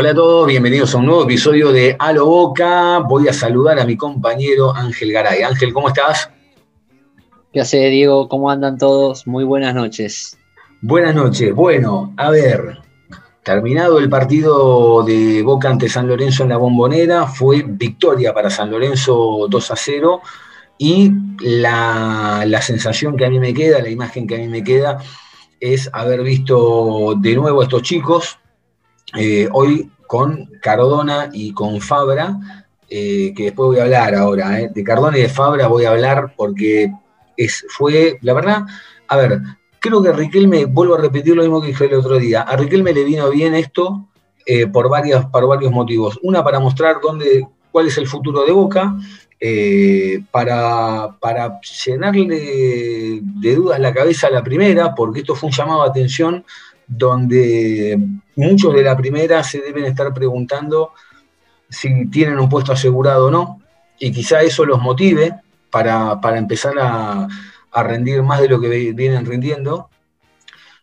Hola a todos, bienvenidos a un nuevo episodio de A lo Boca. Voy a saludar a mi compañero Ángel Garay. Ángel, ¿cómo estás? ¿Qué hace, Diego? ¿Cómo andan todos? Muy buenas noches. Buenas noches. Bueno, a ver, terminado el partido de Boca ante San Lorenzo en la bombonera, fue victoria para San Lorenzo 2 a 0 y la, la sensación que a mí me queda, la imagen que a mí me queda, es haber visto de nuevo a estos chicos, eh, hoy con Cardona y con Fabra, eh, que después voy a hablar ahora. Eh. De Cardona y de Fabra voy a hablar porque es, fue, la verdad, a ver, creo que a Riquelme, vuelvo a repetir lo mismo que dije el otro día, a Riquelme le vino bien esto por, varios, por varios motivos. Una, para mostrar dónde, cuál es el futuro de Boca, para, para, llenarle de dudas la cabeza a la primera, porque esto fue un llamado a atención donde muchos de la primera se deben estar preguntando si tienen un puesto asegurado o no, y quizá eso los motive para, empezar a, rendir más de lo que vienen rindiendo.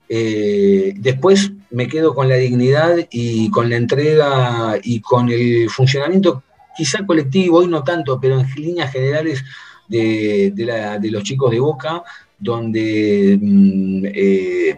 Eh, después me quedo con la dignidad y con la entrega y con el funcionamiento, quizá colectivo, hoy no tanto, pero en líneas generales de, los chicos de Boca, donde mm, eh,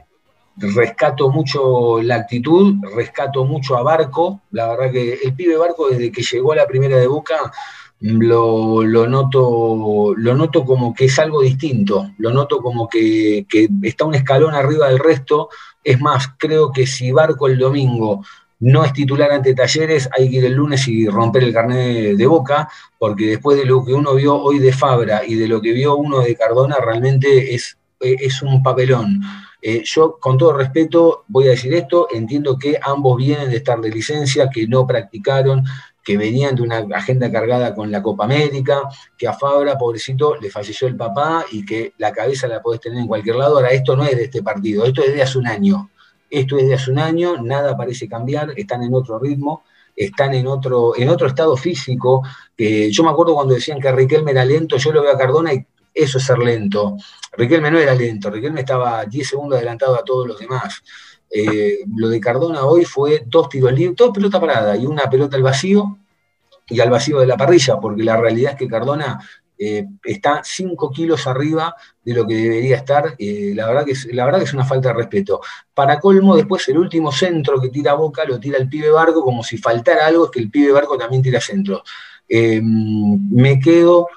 rescato mucho la actitud, rescato mucho a Barco. La verdad que el pibe Barco, desde que llegó a la primera de Boca, lo, noto, lo noto como que es algo distinto, lo noto como que, está un escalón arriba del resto. Es más, creo que si Barco el domingo no es titular ante Talleres, hay que ir el lunes y romper el carnet de boca, porque después de lo que uno vio hoy de Fabra y de lo que vio uno de Cardona, realmente es, es un papelón. Eh, yo, con todo respeto, voy a decir esto, entiendo que ambos vienen de estar de licencia, que no practicaron, que venían de una agenda cargada con la Copa América, que a Fabra, pobrecito, le falleció el papá y que la cabeza la podés tener en cualquier lado. Ahora, esto no es de este partido, esto es de hace un año. Esto es de hace un año, nada parece cambiar, están en otro ritmo, están en otro, en otro estado físico. yo me acuerdo cuando decían que Riquelme era lento, yo lo veo a Cardona y eso es ser lento. Riquelme no era lento, Riquelme estaba 10 segundos adelantado a todos los demás. Eh, lo de Cardona hoy fue dos tiros libres, dos pelotas paradas y una pelota al vacío y al vacío de la parrilla, porque la realidad es que Cardona eh, está 5 kilos arriba de lo que debería estar. Eh, la, verdad que es, la verdad es una falta de respeto. Para colmo, después el último centro que tira Boca lo tira el pibe Barco, como si faltara algo, es que el pibe Barco también tira centro. me quedo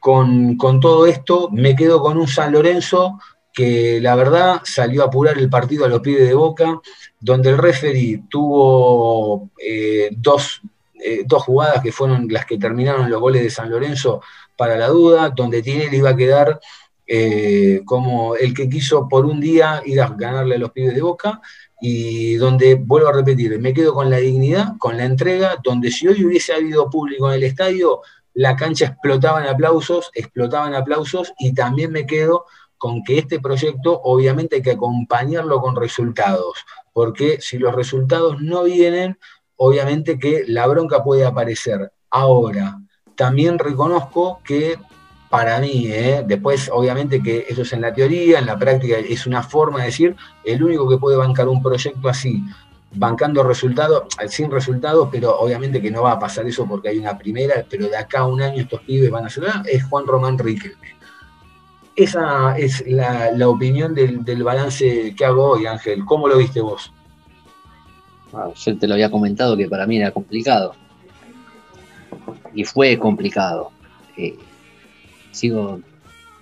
con, todo esto me quedo con un San Lorenzo que la verdad salió a apurar el partido a los pibes de Boca, donde el referee tuvo eh, dos, eh, dos, jugadas que fueron las que terminaron los goles de San Lorenzo para la duda, donde Tinelli iba a quedar eh, como el que quiso por un día ir a ganarle a los pibes de Boca, y donde, vuelvo a repetir, me quedo con la dignidad, con la entrega, donde si hoy hubiese habido público en el estadio, la cancha explotaba en aplausos, explotaba en aplausos y también me quedo con que este proyecto obviamente hay que acompañarlo con resultados, porque si los resultados no vienen, obviamente que la bronca puede aparecer. Ahora, también reconozco que para mí, ¿eh? después obviamente que eso es en la teoría, en la práctica es una forma de decir, el único que puede bancar un proyecto así bancando resultados, sin resultados, pero obviamente que no va a pasar eso porque hay una primera, pero de acá a un año estos pibes van a ser, es Juan Román Riquelme. Esa es la, opinión del, balance que hago hoy, Ángel. ¿Cómo lo viste vos? Ah, yo te lo había comentado que para mí era complicado. Y fue complicado. Eh, sigo,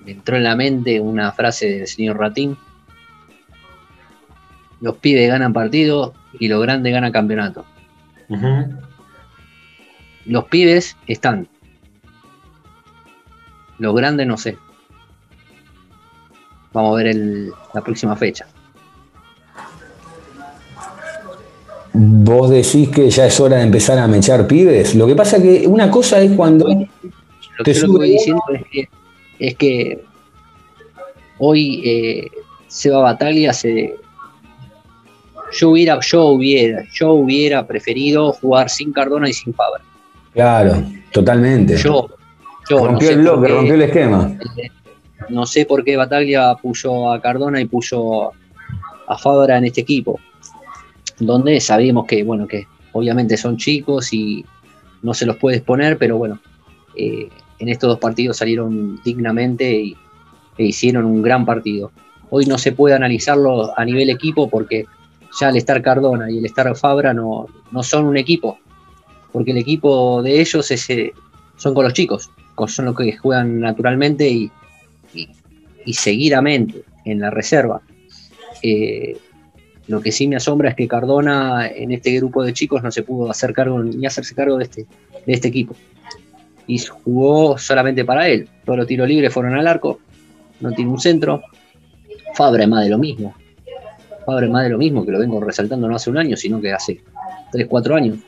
me entró en la mente una frase del señor Ratín. Los pibes ganan partidos, y lo grande gana campeonato. Los pibes están. Los grandes no sé. Vamos a ver el, la próxima fecha. Vos decís que ya es hora de empezar a mechar pibes. Lo que pasa que una cosa es cuando. Lo que, sube... lo diciendo es que, es que hoy eh, Seba Bataglia se, yo hubiera, yo hubiera, yo hubiera preferido jugar sin Cardona y sin Fabra. Claro, totalmente. Yo, yo rompió el bloque, rompió el esquema. No sé por qué Bataglia puso a Cardona y puso a Fabra en este equipo donde sabemos que, bueno, que obviamente son chicos y no se los puede exponer, pero bueno, eh, en estos dos partidos salieron dignamente y, e hicieron un gran partido. Hoy no se puede analizarlo a nivel equipo porque ya el estar Cardona y el estar Fabra no, no son un equipo, porque el equipo de ellos es, eh, son con los chicos, son los que juegan naturalmente y, y, seguidamente en la reserva. Eh, lo que sí me asombra es que Cardona en este grupo de chicos no se pudo hacer cargo ni hacerse cargo de este, de este equipo. Y jugó solamente para él. Todos los tiros libres fueron al arco. No tiene un centro. Fabra es más de lo mismo. Fabra es más de lo mismo, que lo vengo resaltando no hace un año, sino que hace 3, 4 años.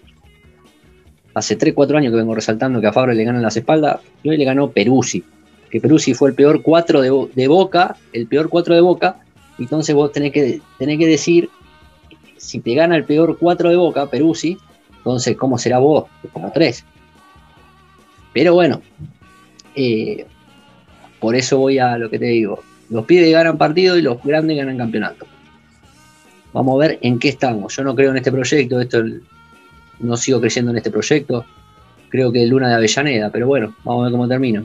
Hace 3, 4 años que vengo resaltando que a Fabra le ganan las espaldas y hoy le ganó Peruzzi. Que Peruzzi fue el peor 4 de, de Boca, el peor 4 de Boca, entonces vos tenés que, tenés que decir, si te gana el peor 4 de Boca, Peruzzi, entonces, ¿cómo será vos? Como 3. Pero bueno, eh, por eso voy a lo que te digo. Los pibes ganan partido y los grandes ganan campeonato. Vamos a ver en qué estamos. Yo no creo en este proyecto, esto no sigo creyendo en este proyecto. Creo que Luna de Avellaneda, pero bueno, vamos a ver cómo termina.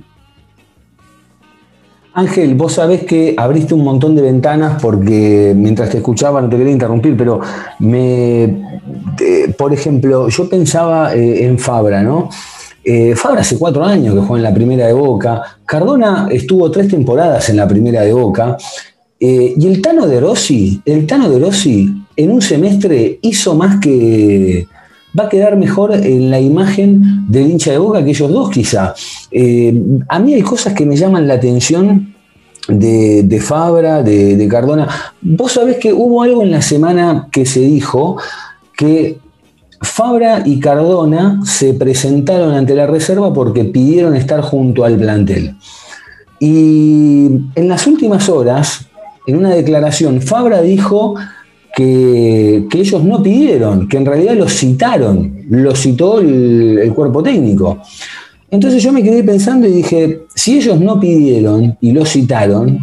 Ángel, vos sabés que abriste un montón de ventanas porque mientras te escuchaba no te quería interrumpir, pero me, por ejemplo, yo pensaba eh, en Fabra, ¿no? Eh, Fabra hace cuatro años que juega en la primera de Boca, Cardona estuvo tres temporadas en la primera de Boca, eh, y el Tano de Rossi, el Tano de Rossi en un semestre hizo más que, va a quedar mejor en la imagen del hincha de boca que ellos dos quizá. Eh, a mí hay cosas que me llaman la atención de, Fabra, de, Cardona. Vos sabés que hubo algo en la semana que se dijo que Fabra y Cardona se presentaron ante la reserva porque pidieron estar junto al plantel. Y en las últimas horas, en una declaración, Fabra dijo que, ellos no pidieron, que en realidad los citaron, lo citó el, cuerpo técnico. Entonces yo me quedé pensando y dije, si ellos no pidieron y lo citaron,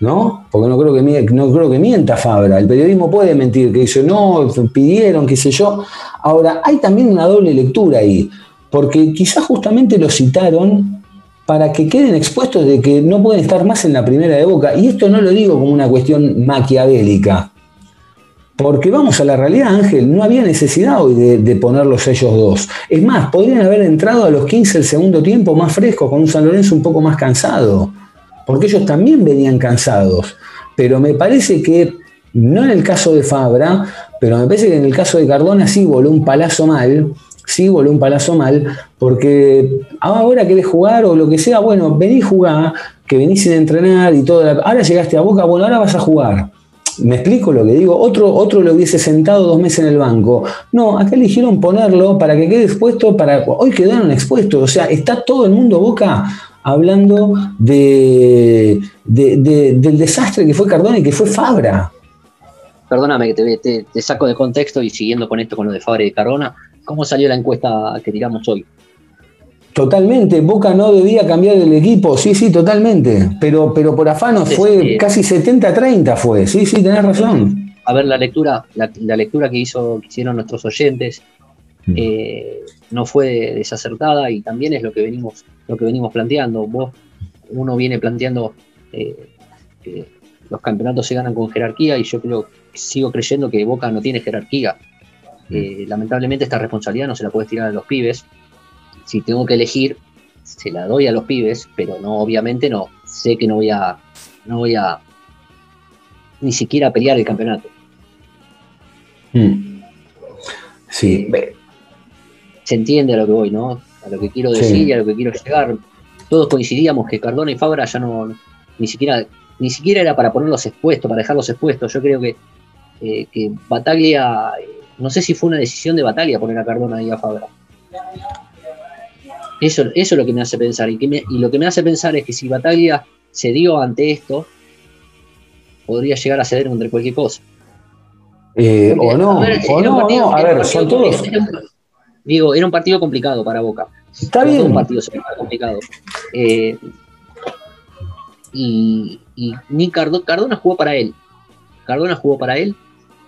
¿no? Porque no creo que, no creo que mienta Fabra, el periodismo puede mentir, que dice, no, pidieron, qué sé yo. Ahora, hay también una doble lectura ahí, porque quizás justamente lo citaron para que queden expuestos de que no pueden estar más en la primera de boca. Y esto no lo digo como una cuestión maquiavélica, porque vamos a la realidad, Ángel, no había necesidad hoy de, ponerlos ellos dos. Es más, podrían haber entrado a los 15 del segundo tiempo más frescos, con un San Lorenzo un poco más cansado, porque ellos también venían cansados. Pero me parece que, no en el caso de Fabra, pero me parece que en el caso de Cardona sí voló un palazo mal, sí voló un palazo mal, porque ahora querés jugar o lo que sea, bueno, vení jugar, que venís sin entrenar y todo. Ahora llegaste a Boca, bueno, ahora vas a jugar ¿Me explico lo que digo? Otro, otro lo hubiese sentado dos meses en el banco. No, acá eligieron ponerlo para que quede expuesto, para. Hoy quedaron expuestos. O sea, está todo el mundo boca hablando de, del desastre que fue Cardona y que fue Fabra. Perdóname que te, saco de contexto y siguiendo con esto, con lo de Fabra y Cardona, ¿cómo salió la encuesta que tiramos hoy? Totalmente, Boca no debía cambiar el equipo, sí, sí, totalmente, pero, pero por afano fue casi 70-30 fue, sí, sí, tenés razón. A ver, la lectura, la, lectura que, hizo, hicieron nuestros oyentes mm. eh, no fue desacertada y también es lo que venimos, lo que venimos planteando. Vos, uno viene planteando eh, que los campeonatos se ganan con jerarquía y yo creo, sigo creyendo que Boca no tiene jerarquía. Mm. Eh, lamentablemente esta responsabilidad no se la puedes tirar a los pibes si tengo que elegir, se la doy a los pibes, pero no, obviamente no, sé que no voy a, no voy a ni siquiera pelear el campeonato. Hmm. Sí. Se entiende a lo que voy, ¿no? A lo que quiero decir y a lo que quiero llegar. Todos coincidíamos que Cardona y Fabra ya no, ni siquiera, ni siquiera era para ponerlos expuestos, para dejarlos expuestos. Yo creo que, eh, que Bataglia eh, no sé si fue una decisión de batalla poner a Cardona y a Fabra. Eso, eso es lo que me hace pensar. Y, y lo que me hace pensar es que si Bataglia cedió ante esto, podría llegar a ceder entre cualquier cosa. Eh, o no, o no, no, a ver, son todos. Digo, era un partido complicado para Boca. Está bien. Un partido complicado. Eh, y, ni Cardona jugó para él. Cardona jugó para él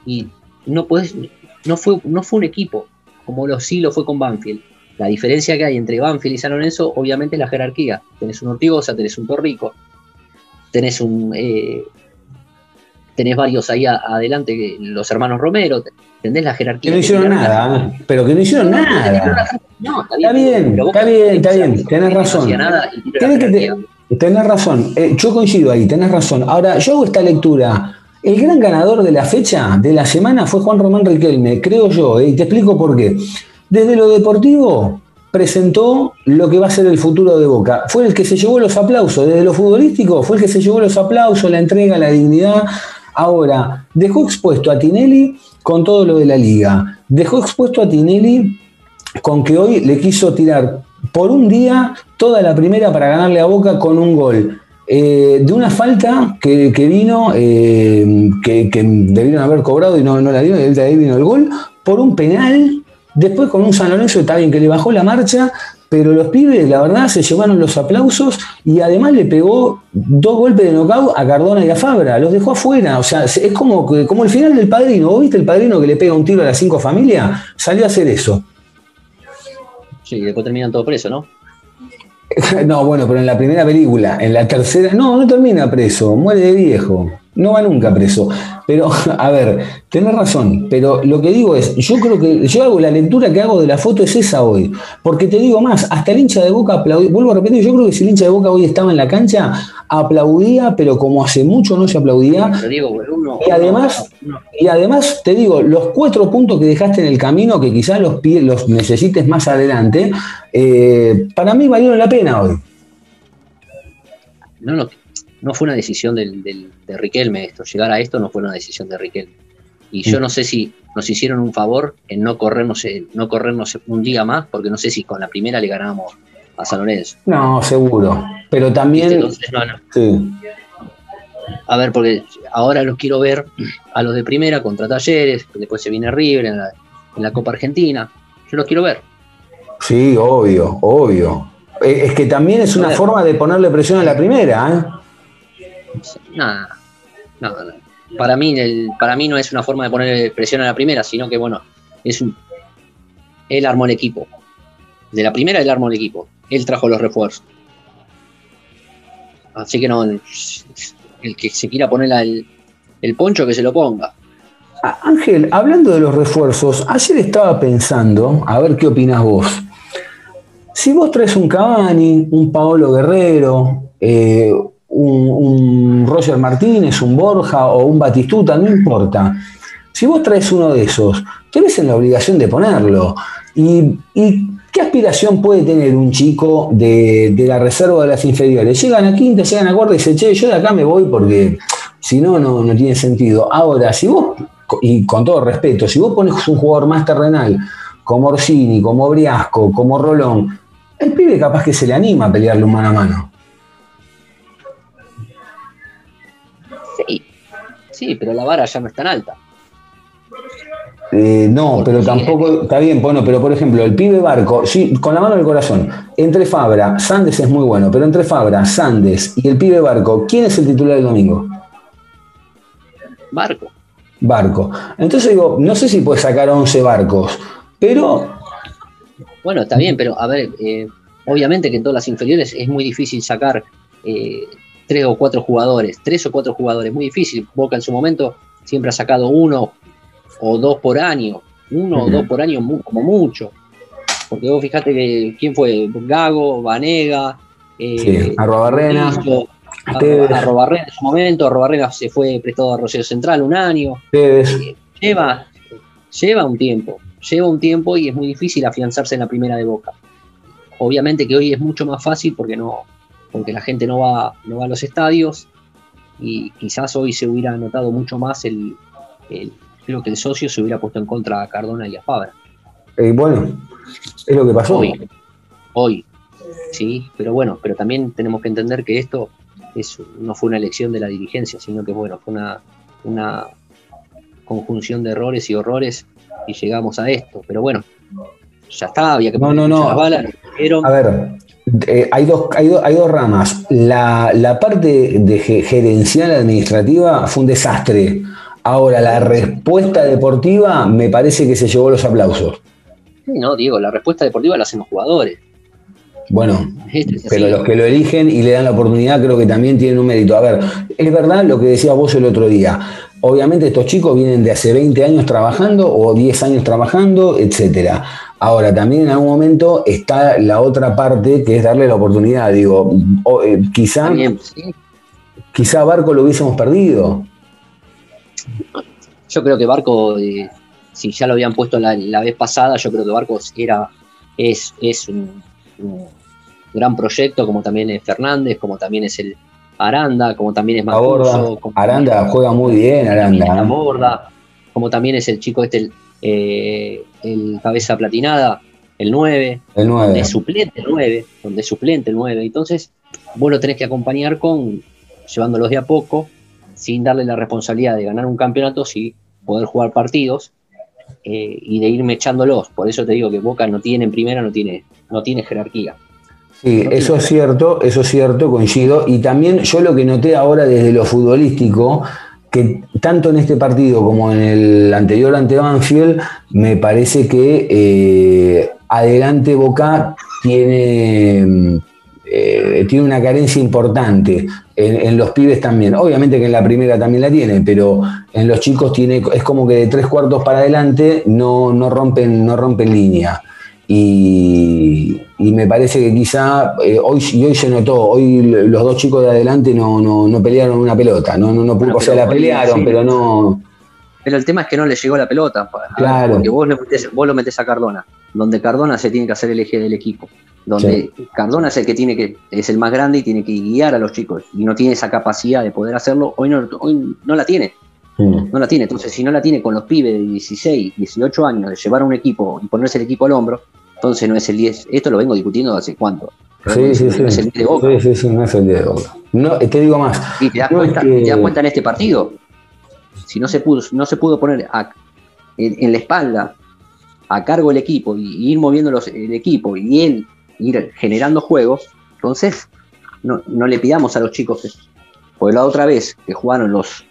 y no puedes, no fue, no fue un equipo como lo sí lo fue con Banfield. La diferencia que hay entre Banfield y San Lorenzo, obviamente, es la jerarquía. Tenés un Ortigosa, tenés un Torrico, tenés un eh, tenés varios ahí adelante, los hermanos Romero, ¿entendés la jerarquía? Que no hicieron nada, pero que no hicieron nada. No, está bien, está bien, está bien, tenés razón. tenés razón, eh, yo coincido ahí, tenés razón. Ahora, yo hago esta lectura. El gran ganador de la fecha, de la semana, fue Juan Román Riquelme, creo yo, eh, y te explico por qué. Desde lo deportivo, presentó lo que va a ser el futuro de Boca. Fue el que se llevó los aplausos, desde lo futbolístico, fue el que se llevó los aplausos, la entrega, la dignidad, Ahora, dejó expuesto a Tinelli con todo lo de la liga. Dejó expuesto a Tinelli con que hoy le quiso tirar por un día toda la primera para ganarle a Boca con un gol. Eh, de una falta que, vino, eh, que, debieron haber cobrado y no, no la dieron, y de ahí vino el gol, por un penal, después con un San Lorenzo está bien que le bajó la marcha, pero los pibes, la verdad, se llevaron los aplausos y además le pegó dos golpes de knockout a Cardona y a Fabra, los dejó afuera, o sea, es como, como el final del padrino, ¿vos viste el padrino que le pega un tiro a las cinco familias? Salió a hacer eso. Sí, después terminan todos presos, ¿no? no, bueno, pero en la primera película, en la tercera, no, no termina preso, muere de viejo no va nunca preso. Pero, a ver, tenés razón, pero lo que digo es, yo creo que yo hago la lectura que hago de la foto es esa hoy, porque te digo más, hasta el hincha de Boca aplaudía, vuelvo a repetir, yo creo que si el hincha de Boca hoy estaba en la cancha, aplaudía, pero como hace mucho no se aplaudía. y además, y además te digo, los cuatro puntos que dejaste en el camino, que quizás los, los necesites más adelante, eh, para mí valieron la pena hoy. No, no, no fue una decisión del, de Riquelme esto, llegar a esto no fue una decisión de Riquelme. Y yo mm. no sé si nos hicieron un favor en no corrernos, no corrernos un día más, porque no sé si con la primera le ganamos a San Lorenzo. No, seguro. Pero también. Sí. A ver, porque ahora los quiero ver a los de primera contra Talleres, después se viene River en la, en la Copa Argentina. Yo los quiero ver. Sí, obvio, obvio. Eh, es que también es una forma de ponerle presión a la primera, ¿eh? Nada, no, Para mí, para mí no es una forma de poner presión a la primera, sino que bueno, es un, él armó el equipo. De la primera él armó el equipo. Él trajo los refuerzos. Así que no, el que se quiera poner el, el poncho que se lo ponga. Ángel, hablando de los refuerzos, ayer estaba pensando, a ver qué opinas vos. Si vos traes un Cavani, un Paolo Guerrero, eh, un, Roger Martínez, un Borja o un Batistuta, no importa. Si vos traes uno de esos, tenés en la obligación de ponerlo. ¿Y, qué aspiración puede tener un chico de, la reserva de las inferiores? Llegan a quinta, llegan a cuarta y dicen, che, yo de acá me voy porque si no, no, no tiene sentido. Ahora, si vos, y con todo respeto, si vos pones un jugador más terrenal, como Orsini, como Briasco, como Rolón, el pibe capaz que se le anima a pelearle un mano a mano. Sí, pero la vara ya no es tan alta. Eh, no, pero tampoco, está bien, bueno, pero por ejemplo, el pibe Barco, sí, con la mano del corazón, entre Fabra, Sandes es muy bueno, pero entre Fabra, Sandes y el pibe Barco, ¿quién es el titular del domingo? Barco. Barco. Entonces digo, no sé si puede sacar 11 barcos, pero... Bueno, está bien, pero a ver, eh, obviamente que en todas las inferiores es muy difícil sacar eh, tres o cuatro jugadores, tres o cuatro jugadores, muy difícil. Boca en su momento siempre ha sacado uno o dos por año, uno o dos por año como mucho. Porque vos fijate que quién fue, Gago, Vanega, eh, sí, Arrobarrena. Arrobarrena en su momento, Arrobarrena se fue prestado a Rosario Central un año. Eh, lleva, lleva un tiempo, lleva un tiempo y es muy difícil afianzarse en la primera de Boca. Obviamente que hoy es mucho más fácil porque no, porque la gente no va, no va a los estadios y quizás hoy se hubiera notado mucho más el, creo que el socio se hubiera puesto en contra a Cardona y a Fabra. Eh, bueno, es lo que pasó. Hoy, hoy, sí, pero bueno, pero también tenemos que entender que esto es, no fue una elección de la dirigencia, sino que bueno, fue una, una conjunción de errores y horrores y llegamos a esto. Pero bueno, ya está, había que no, no, no. las balas. Pero... A ver, eh, hay, dos, hay, hay, dos ramas. La, la parte de gerencial administrativa fue un desastre. Ahora, la respuesta deportiva me parece que se llevó los aplausos. No, Diego, la respuesta deportiva la hacen los jugadores. Bueno, pero los que lo eligen y le dan la oportunidad creo que también tienen un mérito. A ver, es verdad lo que decías vos el otro día. Obviamente estos chicos vienen de hace 20 años trabajando o 10 años trabajando, etcétera. Ahora, también en algún momento está la otra parte que es darle la oportunidad. Digo, eh, quizá, quizá Barco lo hubiésemos perdido. Yo creo que Barco, eh, si ya lo habían puesto la, vez pasada, yo creo que Barco era, es, es un, gran proyecto, como también es Fernández, como también es el Aranda, como también es Maturzo. Aranda juega muy bien, Aranda. Borda, como también es el chico este, el, eh, el cabeza platinada, el 9, el 9. donde suplente el 9, donde suplente el 9. Entonces, vos lo tenés que acompañar con llevándolos de a poco, sin darle la responsabilidad de ganar un campeonato, sí poder jugar partidos eh, y de irme echándolos. Por eso te digo que Boca no tiene en primera, no tiene, no tiene jerarquía. Sí, eso es cierto, eso es cierto, coincido. Y también yo lo que noté ahora desde lo futbolístico, que tanto en este partido como en el anterior ante Banfield, me parece que eh, adelante Boca tiene, eh, tiene una carencia importante. En, los pibes también. Obviamente que en la primera también la tiene, pero en los chicos tiene, es como que de tres cuartos para adelante no, no, rompen, no rompen línea. Y, me parece que quizá eh, hoy, y hoy se notó, hoy los dos chicos de adelante no, no, pelearon una pelota, no, no, no o sea, la pelearon, pero no. Pero el tema es que no le llegó la pelota. Claro. Porque vos, vos lo metés a Cardona, donde Cardona se tiene que hacer el eje del equipo. Donde Cardona es el que tiene que, es el más grande y tiene que guiar a los chicos. Y no tiene esa capacidad de poder hacerlo, hoy no, hoy no la tiene. No la tiene. Entonces, si no la tiene con los pibes de 16, 18 años, de llevar a un equipo y ponerse el equipo al hombro, entonces no es el 10. Esto lo vengo discutiendo hace cuánto. Sí, sí, sí. No es el 10 de Boca. Sí, sí, sí, no es el 10 de Boca. No, te digo más. Y te das, cuenta, te das cuenta en este partido. Si no se pudo, no se pudo poner en, la espalda a cargo el equipo y, ir moviendo el equipo y él ir generando juegos, entonces no, no le pidamos a los chicos. Porque la otra vez que jugaron los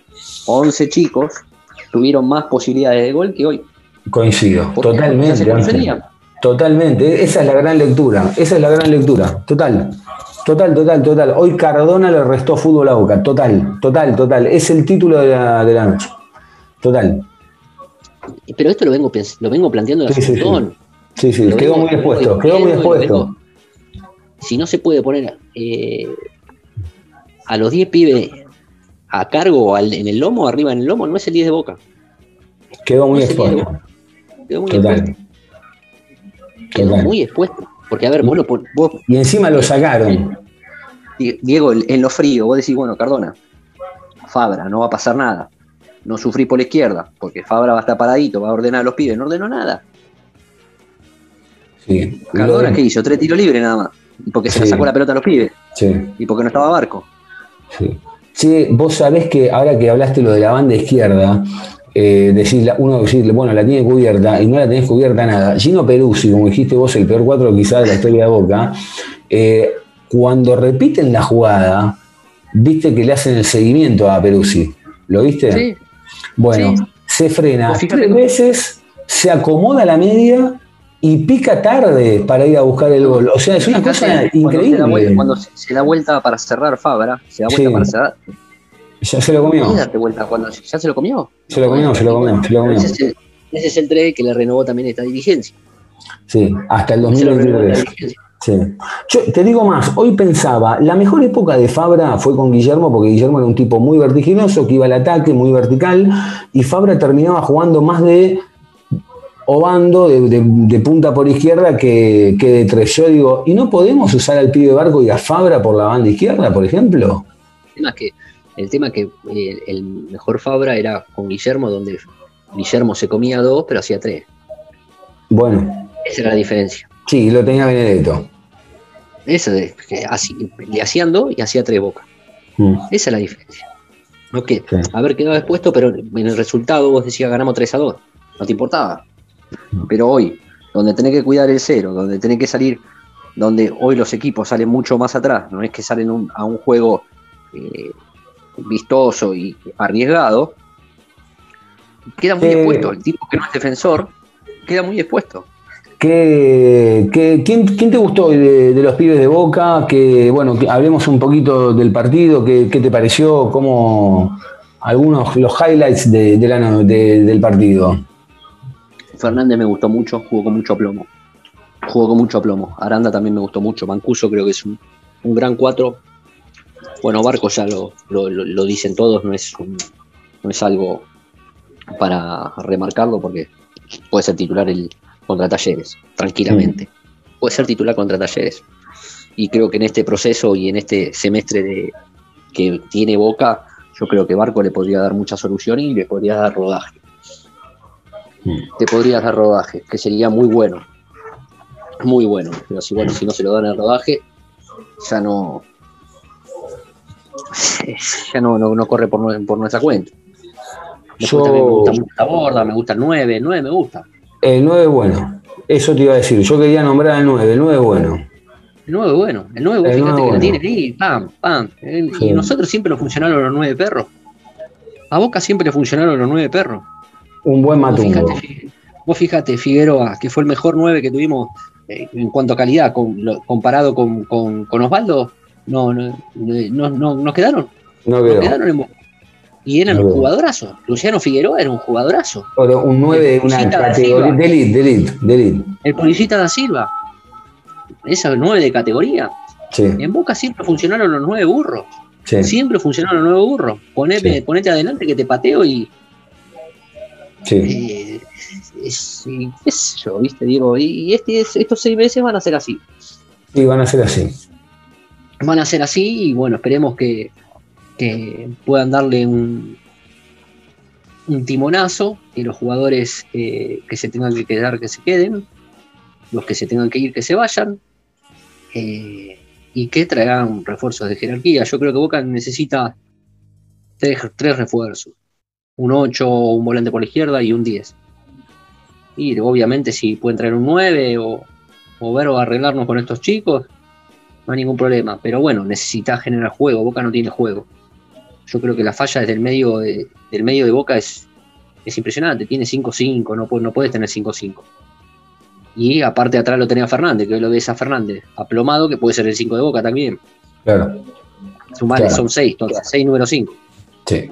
11 chicos, tuvieron más posibilidades de gol que hoy. Coincido, totalmente. Totalmente, esa es la gran lectura, esa es la gran lectura, total, total, total, total. Hoy Cardona le restó fútbol a Boca, total, total, total. Es el título de la, de la noche, total. Pero esto lo vengo, lo vengo planteando sí, sí, sí, sí, quedó muy expuesto, quedó muy expuesto. Si no se puede poner eh, a los 10 pibes a cargo en el lomo, arriba en el lomo, no es el 10 de Boca. Quedó muy expuesto. Quedó muy expuesto quedó muy expuesto. Porque, a ver, vos, lo, vos Y encima lo sacaron. Diego, en lo frío, vos decís, bueno, Cardona, Fabra, no va a pasar nada. No sufrí por la izquierda, porque Fabra va a estar paradito, va a ordenar a los pibes. No ordenó nada. Sí. Cardona, ¿qué hizo? Tres tiros libres nada más. Y porque se le sacó la pelota a los pibes. Sí. Y porque no estaba Barco. Sí. Sí, vos sabés que ahora que hablaste lo de la banda izquierda, eh, uno decirle, bueno, la tiene cubierta y no la tenés cubierta nada. Gino Peruzzi, como dijiste vos, el peor cuatro quizás de la historia de Boca, eh, cuando repiten la jugada, viste que le hacen el seguimiento a Peruzzi. ¿Lo viste? Sí. Bueno, se frena tres veces, se acomoda a la media y pica tarde para ir a buscar el gol. O sea, es una cosa increíble. Cuando se, da vuelta para cerrar Fabra, se da vuelta para cerrar, ya se lo comió. cuando ya se lo comió. Se lo comió, se lo comió, se lo comió. Ese es, el, ese que le renovó también esta dirigencia. Sí, hasta el 2023. Sí. Yo te digo más, hoy pensaba, la mejor época de Fabra fue con Guillermo, porque Guillermo era un tipo muy vertiginoso, que iba al ataque, muy vertical, y Fabra terminaba jugando más de obando, de, de, punta por izquierda, que, que, de tres. Yo digo, ¿y no podemos usar al pibe barco y a Fabra por la banda izquierda, por ejemplo? El tema es que el tema que eh, el mejor Fabra era con Guillermo, donde Guillermo se comía dos, pero hacía tres. Bueno. Esa era la diferencia. Sí, lo tenía Benedetto. Eso de así, le hacían dos y hacía tres bocas. Mm. Esa es la diferencia. No que haber quedado expuesto, pero en el resultado vos decías ganamos 3 a 2. No te importaba. Pero hoy, donde tenés que cuidar el cero, donde tenés que salir, donde hoy los equipos salen mucho más atrás, no es que salen a un juego eh, vistoso y arriesgado, queda muy expuesto. El tipo que no es defensor queda muy expuesto. ¿Qué, quién, te gustó de, los pibes de Boca? Que, bueno, hablemos un poquito del partido, ¿qué, te pareció? ¿Cómo algunos los highlights de, del partido? Fernández me gustó mucho, jugó con mucho plomo. Jugó con mucho plomo. Aranda también me gustó mucho. Mancuso creo que es un, gran cuatro. Bueno, Barco ya lo, lo, dicen todos, no es, no es algo para remarcarlo porque puede ser titular el, contra Talleres, tranquilamente. Puede ser titular contra Talleres. Y creo que en este proceso y en este semestre de, que tiene Boca, yo creo que Barco le podría dar mucha solución y le podría dar rodaje. Te podría dar rodaje, que sería muy bueno. Muy bueno. Pero si bueno, si no se lo dan el rodaje, ya no. Ya no, no, corre por, por, nuestra cuenta. Yo... me gusta mucho la borda, me gusta el 9, el 9 me gusta. El 9 bueno. Eso te iba a decir. Yo quería nombrar al 9. El 9 bueno. El 9 bueno. El 9, fíjate que lo tiene ahí. Pam, pam. Y nosotros siempre nos funcionaron los 9 perros. A Boca siempre le funcionaron los 9 perros. Un buen matungo. Vos fíjate, Figueroa, que fue el mejor 9 que tuvimos eh, en cuanto a calidad comparado con, con, Osvaldo. No, no, no, no, nos quedaron. No, quedaron en. Y eran un jugadorazo. Luciano Figueroa era un jugadorazo. un 9 de categoría de elite, de elite, El Policita da Silva. Esa 9 de categoría. En Boca siempre funcionaron los 9 burros. Siempre funcionaron los 9 burros. Ponete, ponete adelante que te pateo y. Sí. Eh, es, es, yo, ¿viste? Digo, y, este, estos seis meses van a ser así. Sí, van a ser así. Van a ser así y bueno, esperemos que, que puedan darle un, un timonazo, y los jugadores eh, que se tengan que quedar que se queden, los que se tengan que ir que se vayan, eh, y que traigan refuerzos de jerarquía. Yo creo que Boca necesita tres, refuerzos, un 8, un volante por la izquierda y un 10. Y obviamente si pueden traer un 9 o, o ver o arreglarnos con estos chicos, no hay ningún problema. Pero bueno, necesita generar juego, Boca no tiene juego yo creo que la falla desde el medio de, del medio de Boca es, es impresionante. Tiene 5-5, no, no puedes tener 5-5. Y aparte atrás lo tenía Fernández, que hoy lo ves a Fernández aplomado, que puede ser el 5 de Boca también. Claro. Sumales son 6, entonces 6 número 5. Sí.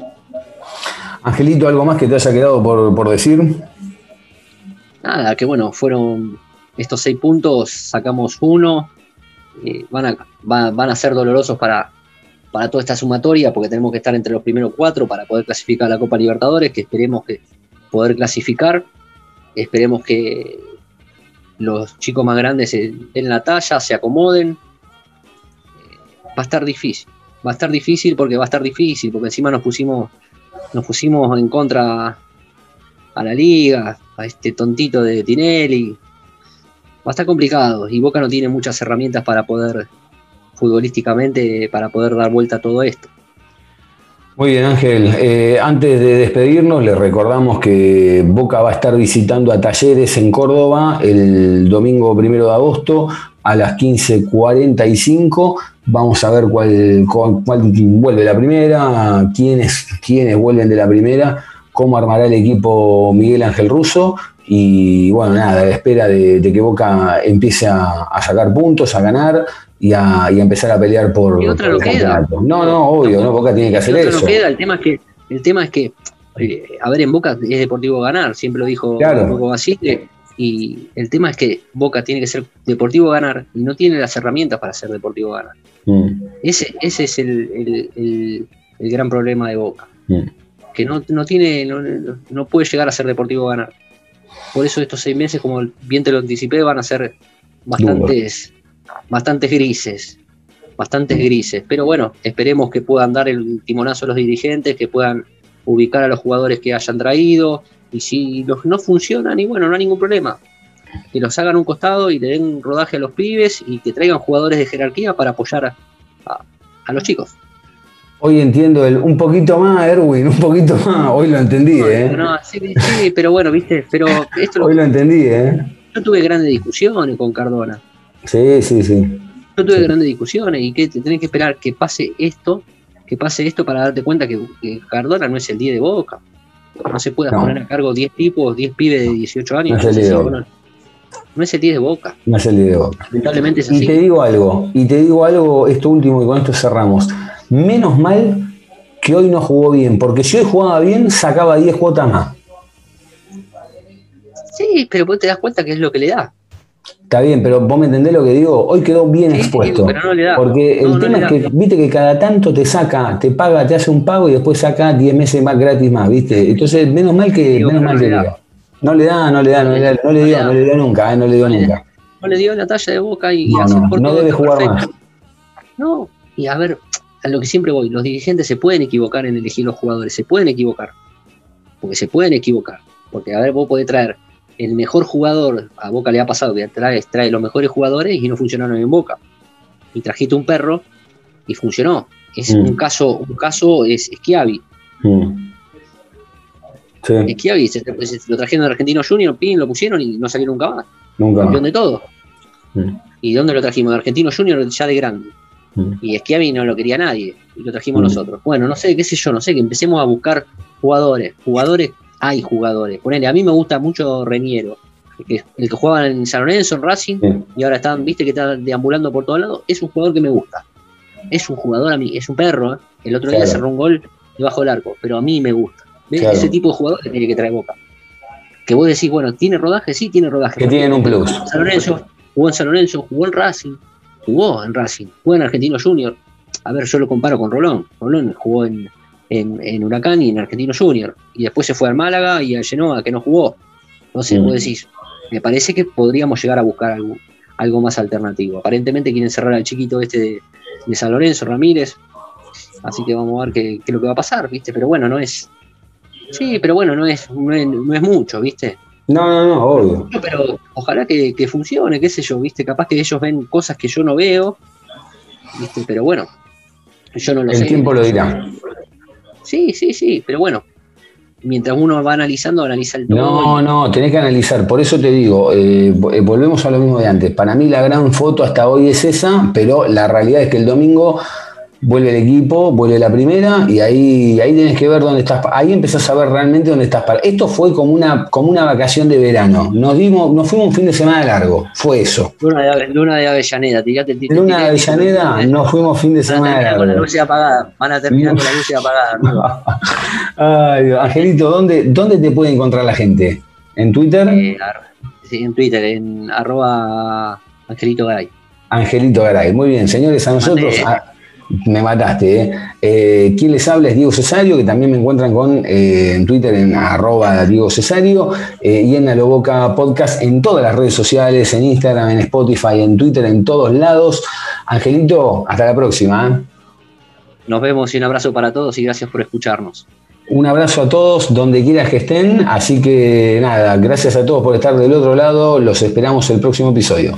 Angelito, ¿algo más que te haya quedado por, decir? Nada, que bueno, fueron estos 6 puntos, sacamos uno, eh, van, a, van a ser dolorosos para, para toda esta sumatoria, porque tenemos que estar entre los primeros cuatro para poder clasificar a la Copa Libertadores, que esperemos que poder clasificar, esperemos que los chicos más grandes den la talla, se acomoden. Eh, va a estar difícil, va a estar difícil porque va a estar difícil, porque encima nos pusimos, nos pusimos en contra a la liga, a este tontito de Tinelli. Va a estar complicado y Boca no tiene muchas herramientas para poder futbolísticamente para poder dar vuelta a todo esto. Muy bien, Ángel. Eh, antes de despedirnos, les recordamos que Boca va a estar visitando a Talleres en Córdoba el domingo primero de agosto a las 15.45. Vamos a ver cuál, cuál, vuelve la primera, quiénes, quiénes vuelven de la primera, cómo armará el equipo Miguel Ángel Russo. Y bueno, nada, a la espera de, que Boca empiece a sacar puntos, a ganar, y a, empezar a pelear por, y otra lo queda. No, no, obvio, no, Boca tiene que hacer eso. queda, el tema es que, el tema es que eh, a ver, en Boca es deportivo ganar, siempre lo dijo claro. Basile, y el tema es que Boca tiene que ser deportivo ganar y no tiene las herramientas para ser deportivo ganar. Mm. Ese, ese es el, gran problema de Boca. Mm. Que no, tiene, no, no, puede llegar a ser deportivo ganar. Por eso estos seis meses, como bien te lo anticipé, van a ser bastantes, bastantes grises, bastantes grises. Pero bueno, esperemos que puedan dar el timonazo a los dirigentes, que puedan ubicar a los jugadores que hayan traído, Y si los no funcionan, y bueno, no hay ningún problema. Que los hagan un costado y le den rodaje a los pibes y que traigan jugadores de jerarquía para apoyar a, a los chicos. Hoy entiendo el, un poquito más, Erwin, un poquito más. Hoy lo entendí, ¿eh? No, sí, sí, pero bueno, viste, pero esto Hoy lo entendí, ¿eh? Yo tuve grandes discusiones con Cardona. Sí, sí, sí. Yo tuve grandes discusiones y que tenés que esperar que pase esto, que pase esto para darte cuenta que, Cardona no es el 10 de Boca. No se puede poner a cargo 10 tipos, 10 pibes de 18 años. No es el 10 de Boca. No es el 10 de Boca. No es el 10 de Boca. Lamentablemente es así. Y te digo algo, y te digo algo, esto último y con esto cerramos. Menos mal que hoy no jugó bien, porque si hoy jugaba bien, sacaba 10 cuotas más. Sí, pero vos te das cuenta que es lo que le da. Está bien, pero vos me entendés lo que digo. Hoy quedó bien expuesto. porque el tema es que, viste, que cada tanto te saca, te paga, te hace un pago y después saca 10 meses más gratis más, viste. Entonces, menos mal que, menos mal que No le da, no le da, no le da, no le dio, no le dio nunca, eh, no le dio nunca. No le dio la talla de boca y no, hace no, no debe jugar más. No, y a ver, a lo que siempre voy, los dirigentes se pueden equivocar en elegir los jugadores, se pueden equivocar, porque se pueden equivocar, porque a ver, vos podés traer el mejor jugador, a Boca le ha pasado que trae, trae los mejores jugadores y no funcionaron en Boca, y trajiste un perro y funcionó, es mm. un caso, un caso es Schiavi. Mm. Schiavi, se, lo trajeron de Argentino Junior, pin, lo pusieron y no salió nunca más. Nunca. Campeón de todo. Mm. ¿Y dónde lo trajimos? De Argentino Junior ya de grande. Mm. Y Schiavi no lo quería nadie, y lo trajimos mm. nosotros. Bueno, no sé, qué sé yo, no sé, que empecemos a buscar jugadores. Jugadores, hay jugadores. Ponele, a mí me gusta mucho Reñero, el que jugaba en San Lorenzo, en Racing, y ahora están, viste que está deambulando por todos lados. Es un jugador que me gusta. Es un jugador a mí, es un perro. ¿eh? El otro día cerró un gol debajo del arco, pero a mí me gusta. Ese tipo de jugador que tiene que traer boca. Que vos decís, bueno, ¿tiene rodaje? Sí, tiene rodaje. Que tienen un plus. San Lorenzo, jugó en San Lorenzo, jugó en Racing, jugó en Racing, jugó en Argentino Junior. A ver, yo lo comparo con Rolón. Rolón jugó en, en, Huracán y en Argentino Junior. Y después se fue al Málaga y a Genoa, que no jugó. Entonces, vos mm. decís, me parece que podríamos llegar a buscar algo, algo más alternativo. Aparentemente quieren cerrar al chiquito este de, San Lorenzo, Ramírez. Así que vamos a ver qué, qué, es lo que va a pasar, ¿viste? Pero bueno, no es. Sí, pero bueno, no es, no es, no es mucho, ¿viste? No, no, no, obvio. Pero ojalá que, funcione, qué sé yo, ¿viste? Capaz que ellos ven cosas que yo no veo, ¿viste? Pero bueno, yo no lo sé. El tiempo lo dirá. Sí, sí, sí, pero bueno, mientras uno va analizando, analiza el todo. No, no, tenés que analizar. Por eso te digo, eh, eh, volvemos a lo mismo de antes. Para mí la gran foto hasta hoy es esa, pero la realidad es que el domingo vuelve el equipo, vuelve la primera y ahí, ahí tienes que ver dónde estás. Ahí empezás a ver realmente dónde estás. Esto fue como una, como una vacación de verano. Nos dimos, nos fuimos un fin de semana largo. Fue eso. Luna de, luna de Avellaneda, tirate el Luna de Avellaneda, nos fuimos fin de semana largo. Con la luz apagada. Van a terminar con la luz apagada. Ay, Angelito, ¿dónde, ¿dónde te puede encontrar la gente? ¿En Twitter? Eh, sí, en Twitter, en arroba Angelito Garay. Angelito Garay. Muy bien, señores, a nosotros. Me mataste, ¿eh? ¿eh? ¿Quién les habla? Es Diego Cesario, que también me encuentran con eh, en Twitter en arroba Diego Cesario eh, y en la Loboca Podcast en todas las redes sociales, en Instagram, en Spotify, en Twitter, en todos lados. Angelito, hasta la próxima. Nos vemos y un abrazo para todos y gracias por escucharnos. Un abrazo a todos donde quieras que estén. Así que nada, gracias a todos por estar del otro lado. Los esperamos el próximo episodio.